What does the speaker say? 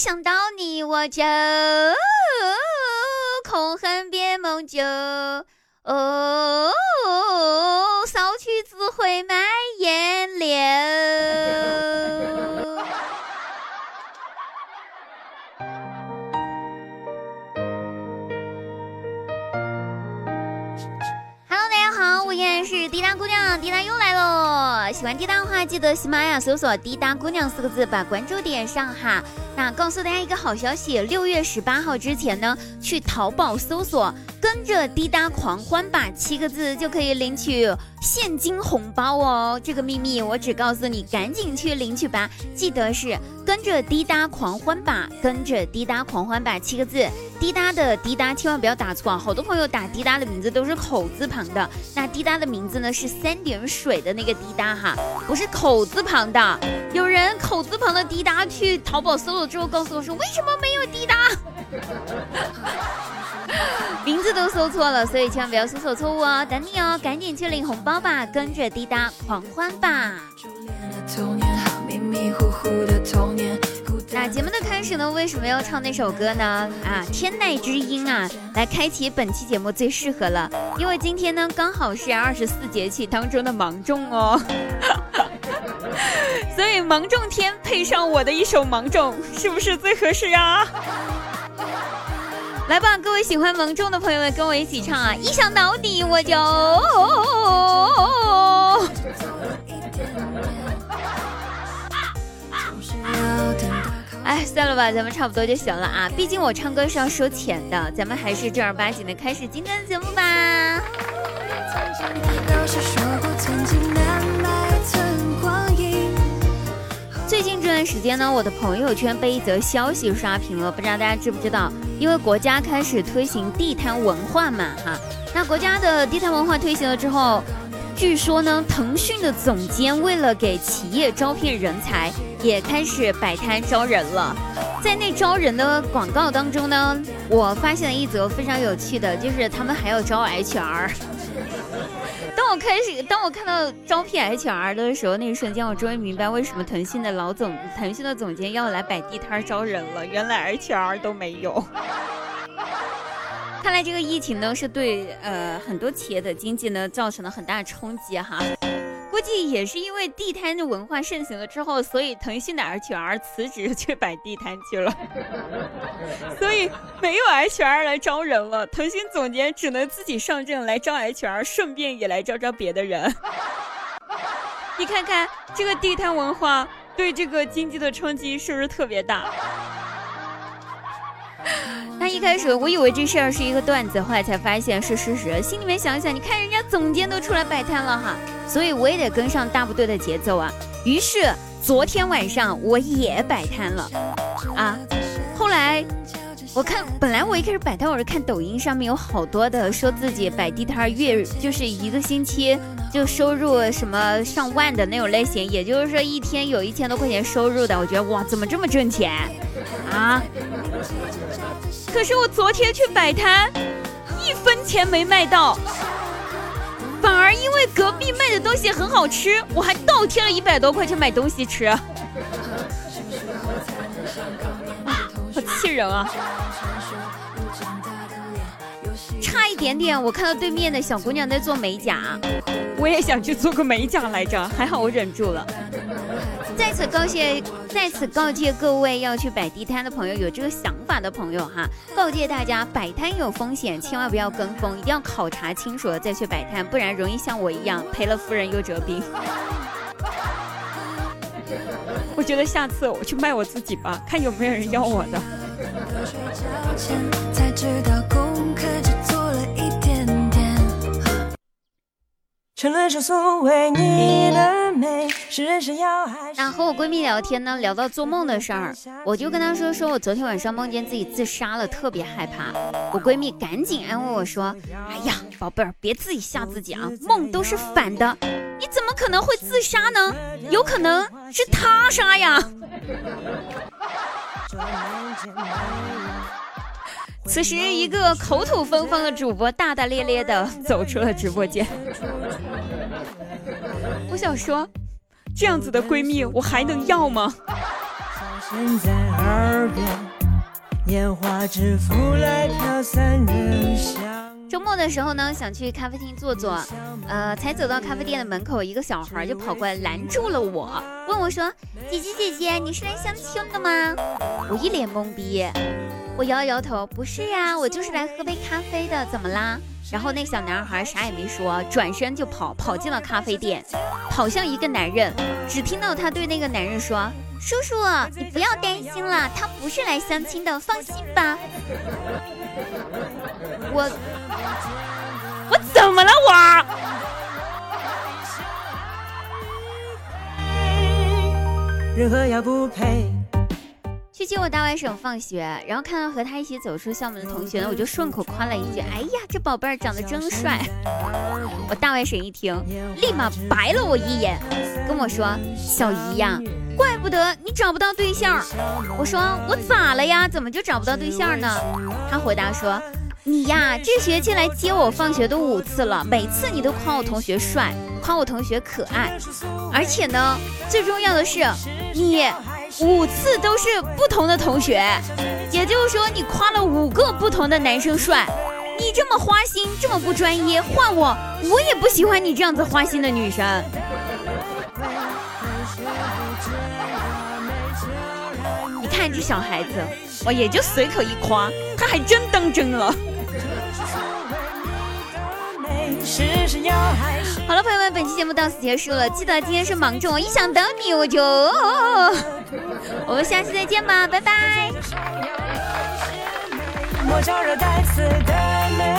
想到你我就空恨别梦久。哦，骚曲只会满眼流。是滴答姑娘，滴答又来喽！喜欢滴答的话，记得喜马拉雅搜索“滴答姑娘”四个字，把关注点上哈。那告诉大家一个好消息，六月十八号之前呢，去淘宝搜索“跟着滴答狂欢吧”七个字，就可以领取现金红包哦。这个秘密我只告诉你，赶紧去领取吧。记得是“跟着滴答狂欢吧”，跟着滴答狂欢吧七个字。滴答的滴答千万不要打错，好多朋友打滴答的名字都是口字旁的。那滴答的名字呢是三点水的那个滴答哈，不是口字旁的。有人口字旁的滴答去淘宝搜了之后告诉我说为什么没有滴答？名字都搜错了，所以千万不要搜索错误哦，等你哦，赶紧去领红包吧，跟着滴答狂欢吧。那节目的开始呢，为什么要唱那首歌呢？啊，天籁之音啊，来开启本期节目最适合了，因为今天呢刚好是二十四节气当中的芒种哦，所以芒种天配上我的一首芒种，是不是最合适啊？来吧，各位喜欢芒种的朋友们，跟我一起唱啊！一想到你我就。算了吧，咱们差不多就行了啊！毕竟我唱歌是要收钱的，咱们还是正儿八经的开始今天的节目吧。最近这段时间呢，我的朋友圈被一则消息刷屏了，不知道大家知不知道？因为国家开始推行地摊文化嘛，哈，那国家的地摊文化推行了之后。据说呢，腾讯的总监为了给企业招聘人才，也开始摆摊招人了。在那招人的广告当中呢，我发现了一则非常有趣的，就是他们还要招 HR。当我开始，当我看到招聘 HR 的时候，那一瞬间，我终于明白为什么腾讯的老总、腾讯的总监要来摆地摊招人了。原来 HR 都没有。看来这个疫情呢，是对呃很多企业的经济呢造成了很大的冲击哈。估计也是因为地摊的文化盛行了之后，所以腾讯的 HR 辞职去摆地摊去了，所以没有 HR 来招人了。腾讯总监只能自己上阵来招 HR，顺便也来招招别的人。你看看这个地摊文化对这个经济的冲击是不是特别大？那一开始我以为这事儿是一个段子，后来才发现是事实。心里面想想，你看人家总监都出来摆摊了哈，所以我也得跟上大部队的节奏啊。于是昨天晚上我也摆摊了啊。后来我看，本来我一开始摆摊，我是看抖音上面有好多的说自己摆地摊月就是一个星期就收入什么上万的那种类型，也就是说一天有一千多块钱收入的。我觉得哇，怎么这么挣钱啊？可是我昨天去摆摊，一分钱没卖到，反而因为隔壁卖的东西很好吃，我还倒贴了一百多块钱买东西吃，好气人啊！差一点点，我看到对面的小姑娘在做美甲，我也想去做个美甲来着，还好我忍住了。在此告诫，在此告诫各位要去摆地摊的朋友，有这个想法的朋友哈，告诫大家摆摊有风险，千万不要跟风，一定要考察清楚了再去摆摊，不然容易像我一样赔了夫人又折兵。我觉得下次我去卖我自己吧，看有没有人要我的。那和我闺蜜聊天呢，聊到做梦的事儿，我就跟她说说我昨天晚上梦见自己自杀了，特别害怕。我闺蜜赶紧安慰我说：“哎呀，宝贝儿，别自己吓自己啊，梦都是反的，你怎么可能会自杀呢？有可能是他杀呀。”此时，一个口吐芬芳的主播大大咧咧的走出了直播间。我想说，这样子的闺蜜我还能要吗？周末的时候呢，想去咖啡厅坐坐，呃，才走到咖啡店的门口，一个小孩就跑过来拦住了我，问我说：“姐姐姐姐，你是来相亲的吗？”我一脸懵逼，我摇摇头，不是呀，我就是来喝杯咖啡的，怎么啦？然后那小男孩啥也没说，转身就跑，跑进了咖啡店，跑向一个男人，只听到他对那个男人说：“叔叔，你不要担心了，他不是来相亲的，放心吧。”我我怎么了我？去接我大外甥放学，然后看到和他一起走出校门的同学呢，我就顺口夸了一句：“哎呀，这宝贝儿长得真帅。”我大外甥一听，立马白了我一眼，跟我说：“小姨呀，怪不得你找不到对象。”我说：“我咋了呀？怎么就找不到对象呢？”他回答说。你呀，这学期来接我放学都五次了，每次你都夸我同学帅，夸我同学可爱，而且呢，最重要的是，你五次都是不同的同学，也就是说你夸了五个不同的男生帅。你这么花心，这么不专一，换我我也不喜欢你这样子花心的女生。你看这小孩子，我也就随口一夸，他还真当真了。好了，朋友，本期节目到此结束了。记得今天是芒种，一想到你我就……哦我们下期再见吧，拜拜。